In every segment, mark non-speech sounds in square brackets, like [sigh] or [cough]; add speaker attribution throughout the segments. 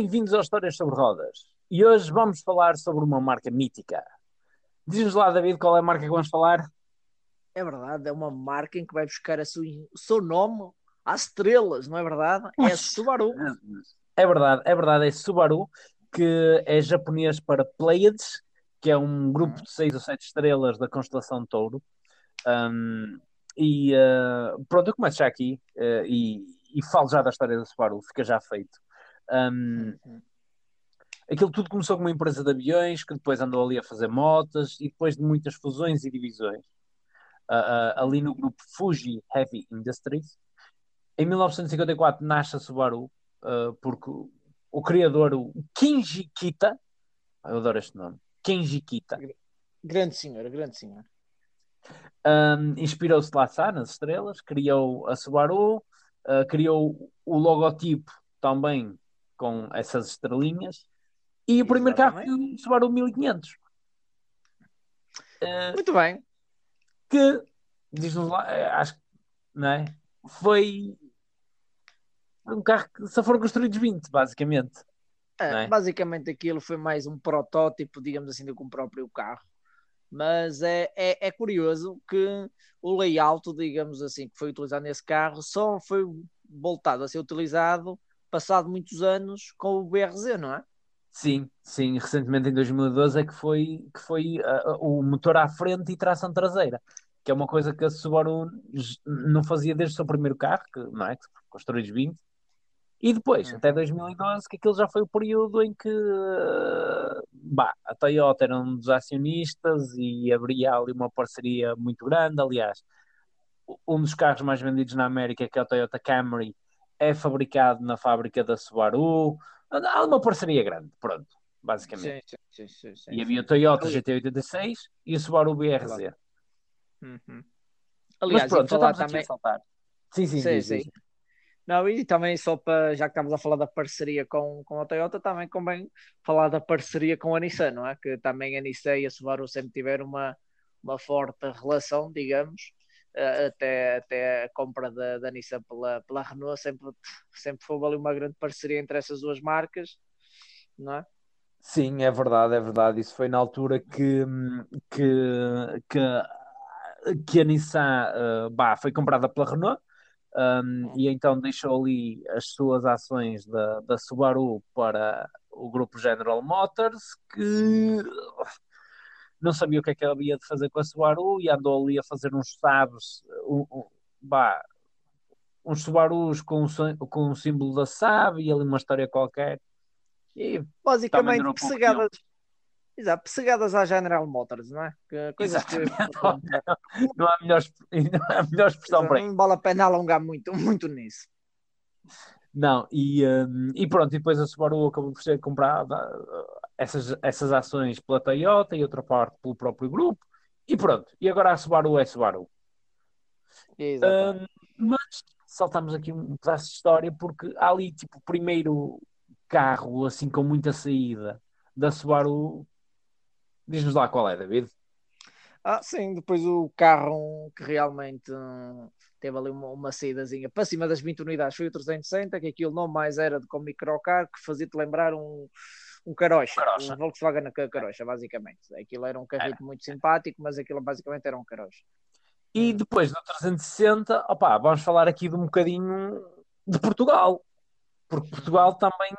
Speaker 1: Bem-vindos ao Histórias sobre Rodas. E hoje vamos falar sobre uma marca mítica. Diz-nos lá, David, qual é a marca que vamos falar?
Speaker 2: É verdade, é uma marca em que vai buscar sua, o seu nome às estrelas, não é verdade? É a Subaru.
Speaker 1: É verdade, é verdade, é Subaru, que é japonês para Pleiades, que é um grupo de seis ou sete estrelas da constelação de Touro. Um, e uh, pronto, eu começo já aqui uh, e, e, falo já da história da Subaru, fica já feito. Um, aquilo tudo começou com uma empresa de aviões que depois andou ali a fazer motas e depois de muitas fusões e divisões, uh, ali no grupo Fuji Heavy Industries. Em 1954 nasce a Subaru, porque o, criador, o Kinji Kita, eu adoro este nome, Kenji Kita.
Speaker 2: Grande senhora, grande senhora.
Speaker 1: Um, Inspirou-se lá está, nas estrelas, criou a Subaru, uh, criou o logotipo também com essas estrelinhas e o primeiro carro o Subaru 1500.
Speaker 2: Uh, Muito bem.
Speaker 1: Que, diz-nos lá, eh, acho que, não é? Foi um carro que só foram construídos 20, basicamente.
Speaker 2: É, é? Basicamente aquilo foi mais um protótipo, digamos assim, do que um próprio carro. Mas é, é, é, curioso que o layout, digamos assim, que foi utilizado nesse carro só foi voltado a ser utilizado passado muitos anos com o BRZ, não é?
Speaker 1: Sim, sim, recentemente em 2012 é que foi, que foi uh, o motor à frente e tração traseira, que é uma coisa que a Subaru não fazia desde o seu primeiro carro, que, não é? Que construiu 20, e depois, até 2012, que aquilo já foi o período em que bah, a Toyota era um dos acionistas e abria ali uma parceria muito grande. Aliás, um dos carros mais vendidos na América, que é o Toyota Camry, é fabricado na fábrica da Subaru. Há uma parceria grande, pronto, basicamente. Sim, sim, sim, e havia o Toyota GT86 e o Subaru BRZ. Uhum. Aliás, Mas pronto, já estamos também... aqui a saltar.
Speaker 2: Sim, sim, sim. sim. sim. Não, e também só para, já que estamos a falar da parceria com, com a Toyota, também convém falar da parceria com a Nissan, não é? Que também a Nissan e a Subaru sempre tiveram uma, uma forte relação, digamos, até, até a compra da, da Nissan pela, pela Renault, sempre, sempre foi ali uma grande parceria entre essas duas marcas, não é?
Speaker 1: Sim, é verdade, é verdade. Isso foi na altura que, que, que, que a Nissan uh, bah, foi comprada pela Renault um, e então deixou ali as suas ações da, da Subaru para o grupo General Motors, que não sabia o que é que havia de fazer com a Subaru e andou ali a fazer uns sabes, um, um, bah, uns Subarus com, com o símbolo da SAB e ali uma história qualquer.
Speaker 2: E basicamente persegadas, Exato, persegadas à General Motors, não é? Que, coisas que... [laughs]
Speaker 1: não, há melhor, [laughs] não há melhor expressão para
Speaker 2: isso. Não vale a pena alongar muito, muito nisso.
Speaker 1: Não, e, um, e pronto, e depois a Subaru acabou por ser comprada uh, essas, essas ações pela Toyota e outra parte pelo próprio grupo, e pronto, e agora a Subaru é Subaru. Um, mas saltamos aqui um pedaço de história porque há ali tipo o primeiro carro assim com muita saída da Subaru Diz-nos lá qual é, David.
Speaker 2: Ah, sim, depois o carro que realmente hum, teve ali uma, uma saídazinha para cima das 20 unidades foi o 360, que aquilo não mais era de como microcar, que fazia-te lembrar um, um carocha, carocha, um Volkswagen carocha, basicamente. Aquilo era um carrito muito simpático, mas aquilo basicamente era um carocha.
Speaker 1: E depois do 360, opa, vamos falar aqui de um bocadinho de Portugal, porque Portugal também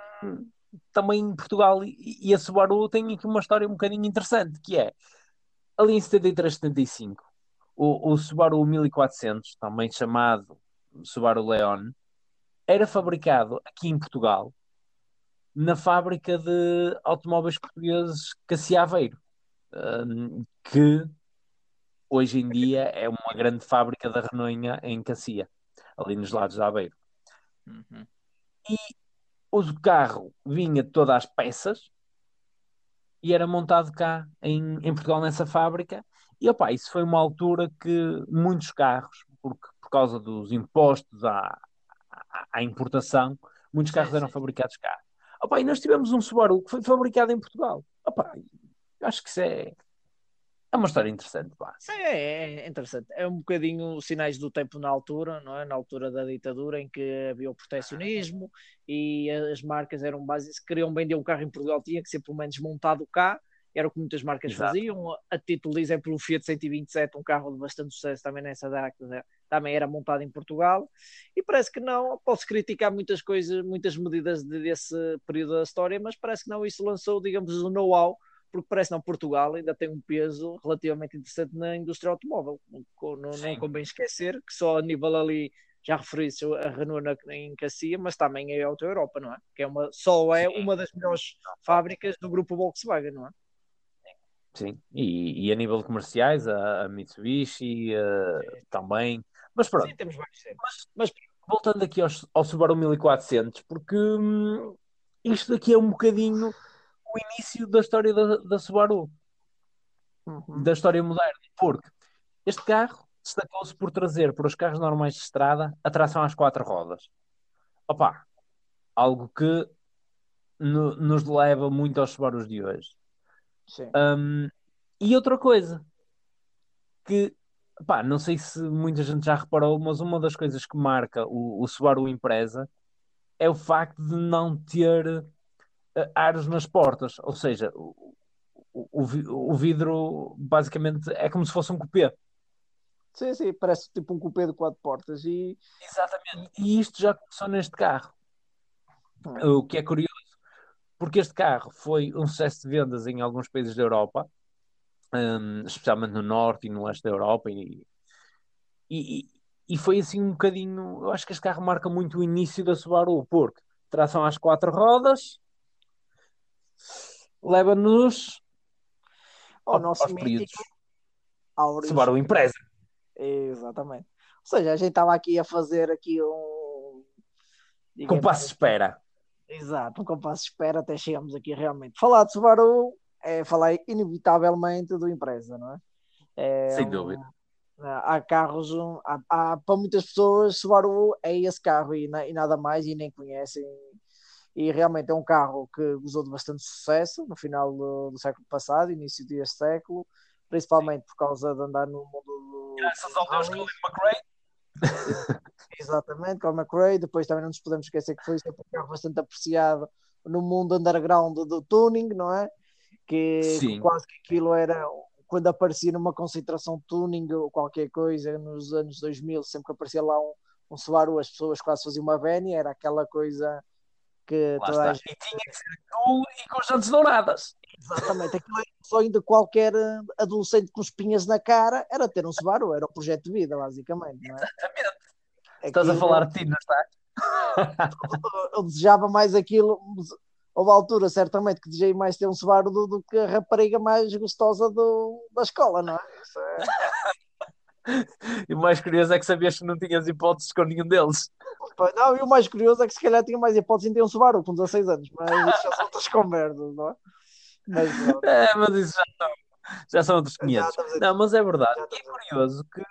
Speaker 1: também Portugal e, a Subaru tem aqui uma história um bocadinho interessante, que é ali em 73, 75, o, o Subaru 1400, também chamado Subaru Leon, era fabricado aqui em Portugal na fábrica de automóveis portugueses Cassia Aveiro, um, que hoje em dia é uma grande fábrica da Renault em Cassia, ali nos lados de Aveiro. Uhum. E o carro vinha de todas as peças e era montado cá em, em Portugal nessa fábrica. E opa, isso foi uma altura que muitos carros, porque, por causa dos impostos à, à, à importação, muitos carros eram fabricados cá. Opa, e nós tivemos um Subaru que foi fabricado em Portugal. Opa, acho que isso é, é uma história interessante, pá.
Speaker 2: É, é, interessante. É um bocadinho sinais do tempo na altura, não é? Na altura da ditadura, em que havia o proteccionismo e as marcas eram básicas. Se queriam vender um carro em Portugal, tinha que ser pelo menos montado cá. Era o que muitas marcas Exato. faziam. A título de exemplo, o Fiat 127, um carro de bastante sucesso também nessa década, também era montado em Portugal. E parece que não. Posso criticar muitas coisas, muitas medidas desse período da história, mas parece que não. Isso lançou, digamos, o know-how porque parece não Portugal ainda tem um peso relativamente interessante na indústria automóvel. Não, não, convém esquecer que só a nível ali já referi-se a Renault na, em Cassia, mas também é a Auto Europa, não é? Que é uma, só é Sim. uma das melhores fábricas do grupo Volkswagen, não é?
Speaker 1: Sim, e, e a nível de comerciais, a, a Mitsubishi uh, também. Mas pronto. Sim, temos vários mas, mas voltando aqui aos, ao Subaru 1400, porque hum, isto aqui é um bocadinho o início da história da, da Subaru, uhum. da história moderna, porque este carro destacou-se por trazer para os carros normais de estrada a tração às quatro rodas. Opa, algo que no, nos leva muito aos Subarus de hoje. Um, e outra coisa que pá, não sei se muita gente já reparou, mas uma das coisas que marca o, o Subaru Impreza é o facto de não ter aros nas portas, ou seja, o, o, o vidro basicamente é como se fosse um cupê.
Speaker 2: Sim, sim, parece tipo um cupê de quatro portas. E...
Speaker 1: Exatamente, e isto já começou neste carro. Hum. O que é curioso, porque este carro foi um sucesso de vendas em alguns países da Europa, um, especialmente no norte e no leste da Europa, e, e, e foi assim um bocadinho. Eu acho que este carro marca muito o início da Subaru, porque tração às quatro rodas, leva-nos
Speaker 2: ao, nosso aos períodos.
Speaker 1: Subaru Impreza.
Speaker 2: Exatamente. Ou seja, a gente estava aqui a fazer aqui um
Speaker 1: compasso de assim. espera.
Speaker 2: Exato, um compasso de espera até chegamos aqui realmente. Falar de Subaru é falar inevitavelmente do Impreza, não é?
Speaker 1: é Sem dúvida.
Speaker 2: há carros, há, há, para muitas pessoas, Subaru é esse carro e, e nada mais e nem conhecem e realmente é um carro que gozou de bastante sucesso no final do, do século passado, início deste século, principalmente por causa de andar no mundo do.
Speaker 1: Graças ao Deus Colin McRae. [laughs]
Speaker 2: Exatamente, Colin McRae. Depois também não nos podemos esquecer que foi um carro bastante apreciado no mundo underground do tuning, não é? Que, que quase que aquilo era quando aparecia numa concentração tuning ou qualquer coisa nos anos 2000, sempre que aparecia lá um, um Subaru, as pessoas quase faziam uma Veni, era aquela coisa que toda
Speaker 1: a gente... E tinha que ser cool e com jantes douradas.
Speaker 2: Exatamente, aquilo sonho de qualquer eh, adolescente com espinhas na cara era ter um Subaru, era o projeto de vida, basicamente. Não é?
Speaker 1: Exatamente. Estás a falar de ti, não estás? [laughs]
Speaker 2: Eu desejava mais aquilo. Houve altura, certamente, que desejei mais ter um Subaru do, do que a rapariga mais gostosa do, da escola, não é?
Speaker 1: é... [laughs] e o mais curioso é que sabias que não tinhas hipóteses com nenhum deles.
Speaker 2: Não, e o mais curioso é que se calhar tinha mais hipóteses em ter um Subaru com 16 anos, mas isso já são outras conversas, não é?
Speaker 1: Mas, [laughs] é, mas isso já são, já são outros 500. Não, mas é verdade. E é curioso que,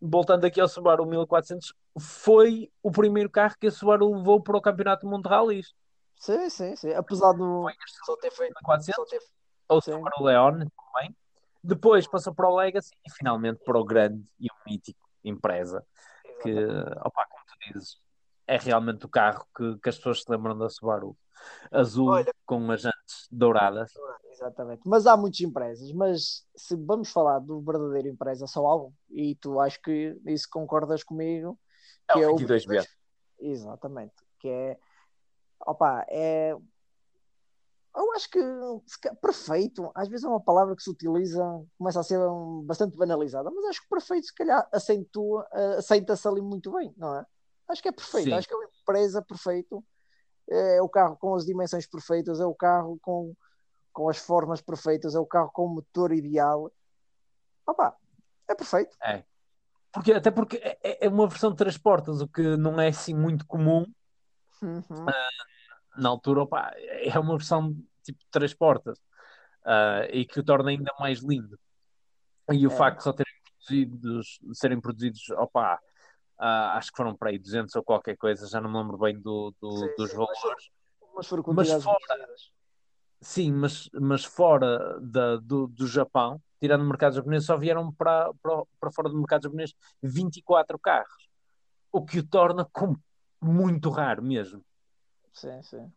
Speaker 1: voltando aqui ao Subaru 1400, foi o primeiro carro que a Subaru levou para o Campeonato de Rallys.
Speaker 2: Sim, sim, sim. Apesar do.
Speaker 1: Só ter feito. 400, ter... Ou o Subaru Leone também. Depois passou para o Legacy e finalmente para o grande e o mítico empresa. Que, opa, como tu dizes, é realmente o carro que, que as pessoas se lembram da Subaru. Azul Olha, com as jantes douradas.
Speaker 2: Exatamente. Mas há muitas empresas, mas se vamos falar do verdadeiro empresa, só há um. E tu acho que isso concordas comigo.
Speaker 1: Que é o 22B.
Speaker 2: Exatamente. Que é. Opa, é. Eu acho que perfeito, às vezes é uma palavra que se utiliza, começa a ser um, bastante banalizada, mas acho que perfeito, se calhar, acentua, aceita-se ali muito bem, não é? Acho que é perfeito, Sim. acho que é uma empresa perfeito. É o carro com as dimensões perfeitas, é o carro com, com as formas perfeitas, é o carro com o motor ideal. Opa, é perfeito.
Speaker 1: É. Porque, até porque é, é, é uma versão de três portas, o que não é assim muito comum. Uhum. Uh, na altura, opa, é uma versão tipo de três portas uh, e que o torna ainda mais lindo. E o é. facto de só terem produzidos, serem produzidos opa, Uh, acho que foram para aí 200 ou qualquer coisa, já não me lembro bem do, do sim, dos sim, valores.
Speaker 2: Mas, foram mas fora,
Speaker 1: Sim, mas, mas fora da, do, do Japão, tirando o mercado japonês, só vieram para, para, para fora do mercado japonês 24 carros, o que o torna muito raro mesmo.
Speaker 2: Sim, sim.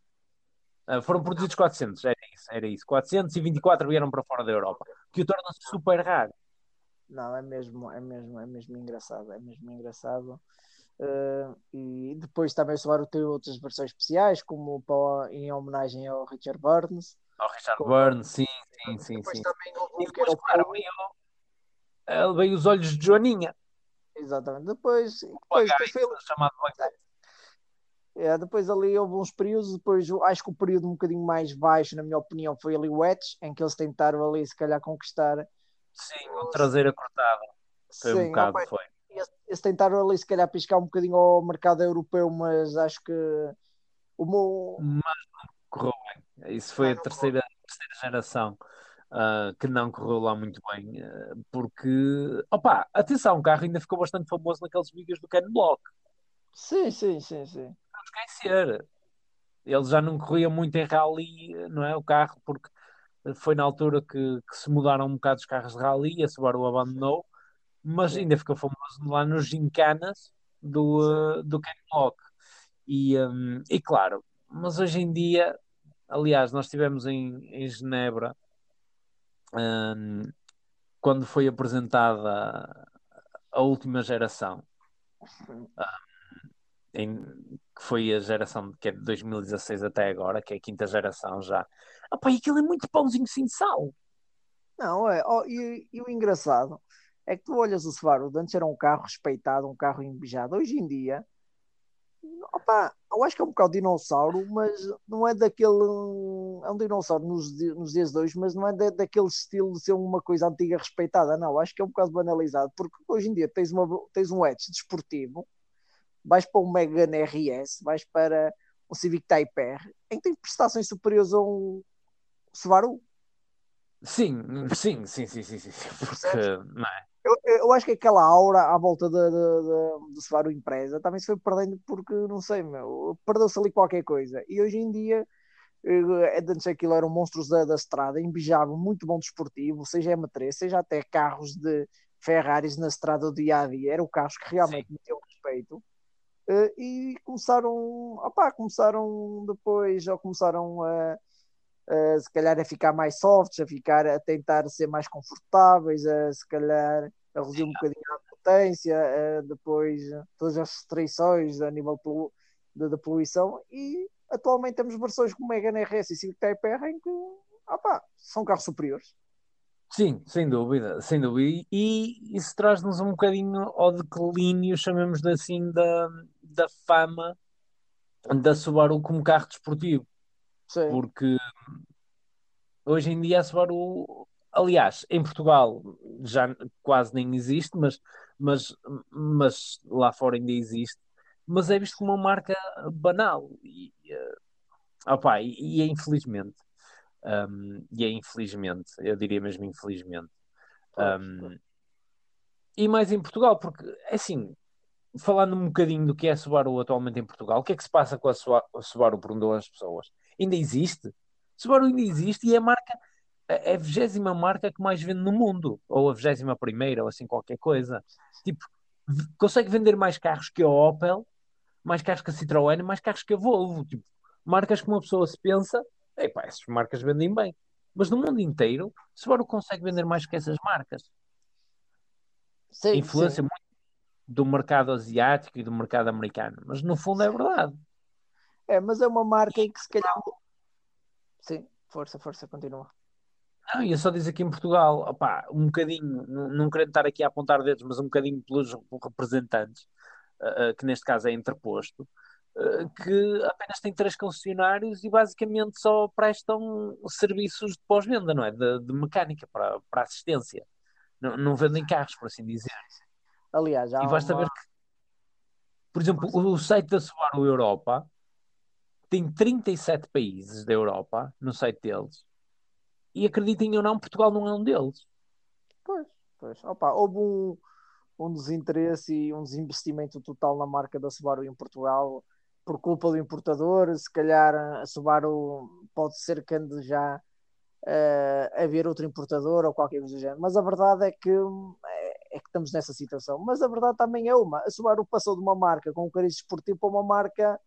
Speaker 1: Uh, foram produzidos 400, era isso, era isso. 424 vieram para fora da Europa, que o torna super raro.
Speaker 2: Não, é mesmo, é mesmo, é mesmo engraçado, é mesmo engraçado. Uh, e depois também o Subaru tem outras versões especiais, como para, em homenagem ao Richard Burns.
Speaker 1: Ao Richard Burns, sim, sim, sim.
Speaker 2: Depois
Speaker 1: sim.
Speaker 2: também
Speaker 1: e depois, que claro, veio, veio os olhos de Joaninha.
Speaker 2: Exatamente. Depois, depois, depois foi...
Speaker 1: chamado
Speaker 2: é, depois ali houve uns períodos, depois acho que o período um bocadinho mais baixo, na minha opinião, foi ali o Edge, em que eles tentaram ali se calhar conquistar.
Speaker 1: Sim, o traseira cortada. Foi Sim, um bocado, opa, foi.
Speaker 2: Eles tentaram ali se calhar piscar um bocadinho ao mercado europeu, mas acho que o meu...
Speaker 1: Mas não correu bem. Isso foi a terceira, terceira geração. Uh, que não correu lá muito bem, uh, porque, opa, atenção, o carro ainda ficou bastante famoso naqueles vídeos do Ken Block.
Speaker 2: Sim, sim, sim, sim.
Speaker 1: Não esquecer. Ele já não corria muito em rally, não é? O carro, porque foi na altura que, que se mudaram um bocado os carros de rally, a Subaru abandonou, mas ainda ficou famoso lá nos gincanas do, uh, do Ken Block. E, um, e claro, mas hoje em dia, aliás, nós estivemos em, em Genebra um, quando foi apresentada a última geração. Um, em, que foi a geração que é de 2016 até agora, que é a quinta geração já. Opa, e aquilo é muito pãozinho sem sal.
Speaker 2: Não, é. Oh, e, e, o engraçado é que tu olhas o Subaru, antes era um carro respeitado, um carro embejado. Hoje em dia, opa, eu acho que é um bocado dinossauro, mas não é daquele. É um dinossauro nos, nos dias de hoje, mas não é da, daquele estilo de ser uma coisa antiga respeitada. Não, acho que é um bocado banalizado, porque hoje em dia tens, uma, tens um Edge desportivo vais para um Megane RS, vais para um Civic Type R, em que tem prestações superiores a um Subaru.
Speaker 1: Sim, sim, sim, sim, sim, sim, porque não é?
Speaker 2: Eu, eu acho que aquela aura à volta de, de, de, Subaru Impresa também se foi perdendo porque, não sei, meu, perdeu-se ali qualquer coisa. E hoje em dia, eh, antes aquilo eram monstros da, da estrada, embijavam muito bom desportivo, seja M3, seja até carros de Ferraris na estrada do dia a dia, eram carros que realmente tinham respeito. Uh, e começaram, opá, começaram depois, ou começaram a, a, se calhar a ficar mais softs, a ficar a tentar ser mais confortáveis, a se calhar a reduzir um bocadinho a potência, uh, depois todas as restrições a nível da, da poluição e atualmente temos versões como Megane RS e Civic Type R em que opá, são carros superiores.
Speaker 1: Sim, sem dúvida, sem dúvida. E isso traz-nos um bocadinho ao declínio, chamemos de assim, da, da fama da Subaru como carro desportivo. Sim. Porque hoje em dia a Subaru, aliás, em Portugal já quase nem existe, mas, mas, mas lá fora ainda existe, mas é visto como uma marca banal. E, uh, opa, e, e é infelizmente um, e é infelizmente, eu diria mesmo infelizmente. Um, e mais em Portugal, porque assim, falando um bocadinho do que é a Subaru atualmente em Portugal, o que é que se passa com a Subaru, perguntam as pessoas? Ainda existe? Subaru ainda existe e é a marca, é a vigésima marca que mais vende no mundo, ou a vigésima primeira, ou assim qualquer coisa. Tipo, consegue vender mais carros que a Opel, mais carros que a Citroën, mais carros que a Volvo. Tipo, marcas que uma pessoa se pensa epá, essas marcas vendem bem. Mas no mundo inteiro, Subaru consegue vender mais que essas marcas. Sim, Influência sim. muito do mercado asiático e do mercado americano. Mas no fundo é verdade.
Speaker 2: É, mas é uma marca em que se calhar. Sim, força, força, continua.
Speaker 1: Não, ia só dizer aqui em Portugal, opá, um bocadinho, não, querendo estar aqui a apontar dedos, mas um bocadinho pelos representantes, uh, uh, que neste caso é interposto, eh, que apenas tem três concessionários e basicamente só prestam serviços de pós-venda, não é? De, de, mecânica para, para assistência. Não, não vendem carros, por assim dizer.
Speaker 2: Aliás,
Speaker 1: e basta uma... ver que, por exemplo, o site da Subaru Europa tem 37 países da Europa no site deles. E acreditem ou não, Portugal não é um deles.
Speaker 2: Pois, pois. Opa, houve um, um desinteresse e um desinvestimento total na marca da Subaru em Portugal por culpa do importador, se calhar a Subaru pode ser que ande já uh, haver outro importador ou qualquer coisa do género. Mas a verdade é que, é, é, que estamos nessa situação. Mas a verdade também é uma: a Subaru passou de uma marca com um cariz esportivo para uma marca,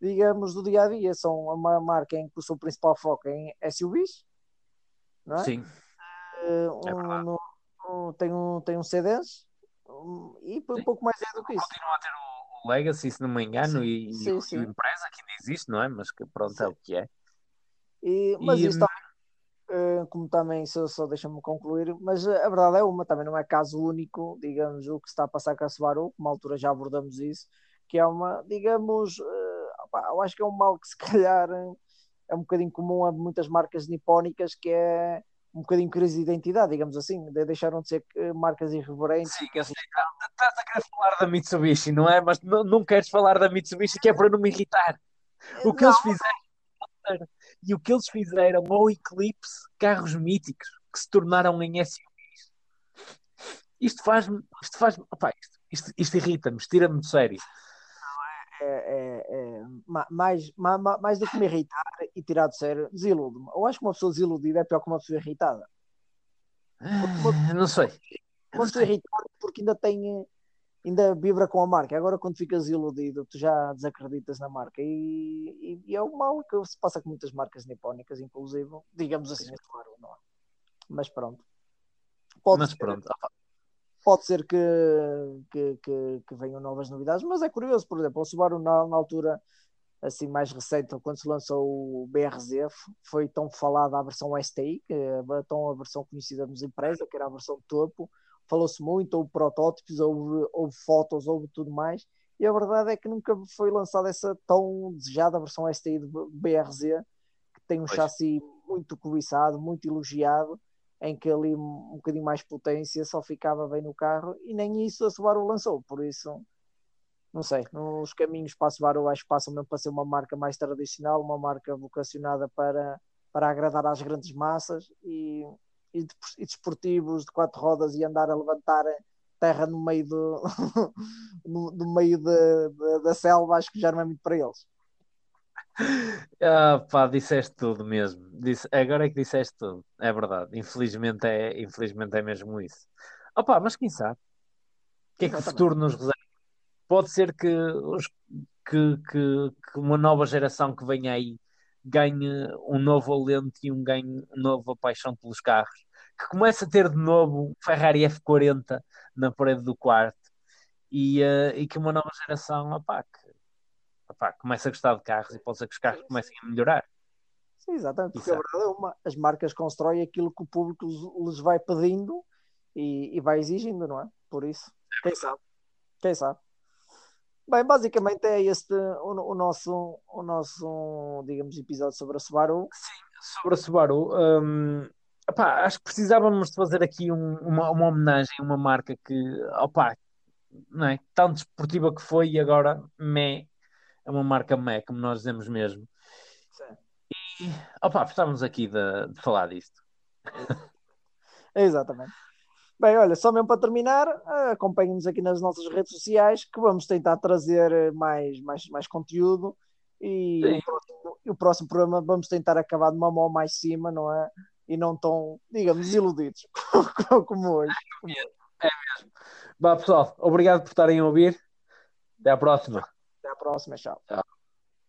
Speaker 2: digamos, do dia a dia. São uma marca em que o seu principal foco é em SUVs, não é?
Speaker 1: Sim.
Speaker 2: Uh, um, no, um, tem um, tem um CDs um, e um pouco mais é do que isso.
Speaker 1: Continua a ter o, o Legacy, se não me engano, sim, e, sim, sim. e o Empresa que ainda existe, não é? Mas que pronto, é o que é.
Speaker 2: E, mas e, isso também eh, como também só, só deixa-me concluir, mas eh, a verdade é uma, também não é caso único, digamos, o que está a passar com a Subaru, uma altura já abordamos isso, que é uma, digamos, uh, opa, eu acho que é um mal que se [laughs] calhar é um bocadinho comum a muitas marcas nipónicas, que é um bocadinho crise de identidade, digamos assim, deixaram de ser marcas irreverentes.
Speaker 1: Sim, assim, estás a querer falar da Mitsubishi, não é? Mas não, não queres falar da Mitsubishi que é para não me irritar. O que não, eles fizeram e o que eles fizeram ao Eclipse, carros míticos que se tornaram em SUVs. Isto faz-me, isto faz isto, isto, isto irrita-me, tira-me de sério.
Speaker 2: É, é, é, mais, mais, mais do que me irritar e tirar de sério, desilude-me. Eu acho que uma pessoa desiludida é pior que uma pessoa irritada.
Speaker 1: Uma, não sei.
Speaker 2: Uma pessoa irritada porque ainda tem ainda vibra com a marca. Agora, quando ficas iludido, tu já desacreditas na marca. E, e, e é o mal que se passa com muitas marcas nipónicas, inclusive, digamos assim, claro, não é? Mas pronto.
Speaker 1: Pode mas ser, pronto.
Speaker 2: Pode ser que, que, que, que, venham novas novidades, mas é curioso, por exemplo, o Subaru na, na altura assim mais recente, quando se lançou o BRZ, foi tão falada a versão STI, que é tão a versão conhecida nos empresas, que era a versão topo, falou-se muito, houve protótipos, houve, houve fotos, houve tudo mais, e a verdade é que nunca foi lançada essa tão desejada versão STI do BRZ, que tem um pois. chassi muito cobiçado, muito elogiado, em que ali um bocadinho mais potência só ficava bem no carro, e nem isso a Subaru lançou, por isso não sei, nos caminhos para a Subaru acho que passam mesmo para ser uma marca mais tradicional, uma marca vocacionada para, para agradar às grandes massas e e, de, desportivos de quatro rodas e andar a levantar terra no meio do, [laughs] no, no, meio de, de, da selva, acho que já não é muito para eles.
Speaker 1: Ah, pá, disseste tudo mesmo. Disse, agora é que disseste tudo. É verdade. Infelizmente é, infelizmente é mesmo isso. Opa, mas quem sabe? O que é que o futuro nos reserva? Pode ser que, os, que, que, que uma nova geração que venha aí ganhe um novo alento e um ganhe uma nova paixão pelos carros, que começa a ter de novo Ferrari F40 na parede do quarto e, uh, e que uma nova geração opá, que, opá, começa a gostar de carros e pode ser que os carros comecem a melhorar.
Speaker 2: Sim, exatamente, porque a verdade é uma, as marcas constroem aquilo que o público lhes vai pedindo e, e vai exigindo, não é? Por isso, quem sabe? Quem sabe? Bem, basicamente é este o, o, nosso, o nosso, digamos, episódio sobre a Subaru.
Speaker 1: Sim, sobre a Subaru. Um, opá, acho que precisávamos de fazer aqui um, uma, uma homenagem a uma marca que, opá, não é? Tão desportiva que foi e agora me, é uma marca mé, como nós dizemos mesmo. Sim. E, opá, precisávamos aqui de, de falar disto.
Speaker 2: Exatamente. Bem, olha, só mesmo para terminar, acompanhem-nos aqui nas nossas redes sociais que vamos tentar trazer mais, mais, mais conteúdo e o próximo, o próximo, programa vamos tentar acabar de uma mão mais cima, não é? E não tão, digamos, desiludidos [laughs] como hoje.
Speaker 1: É mesmo. Vá pessoal, obrigado por estarem a ouvir. Até à próxima.
Speaker 2: Até à próxima, tchau.
Speaker 1: tchau.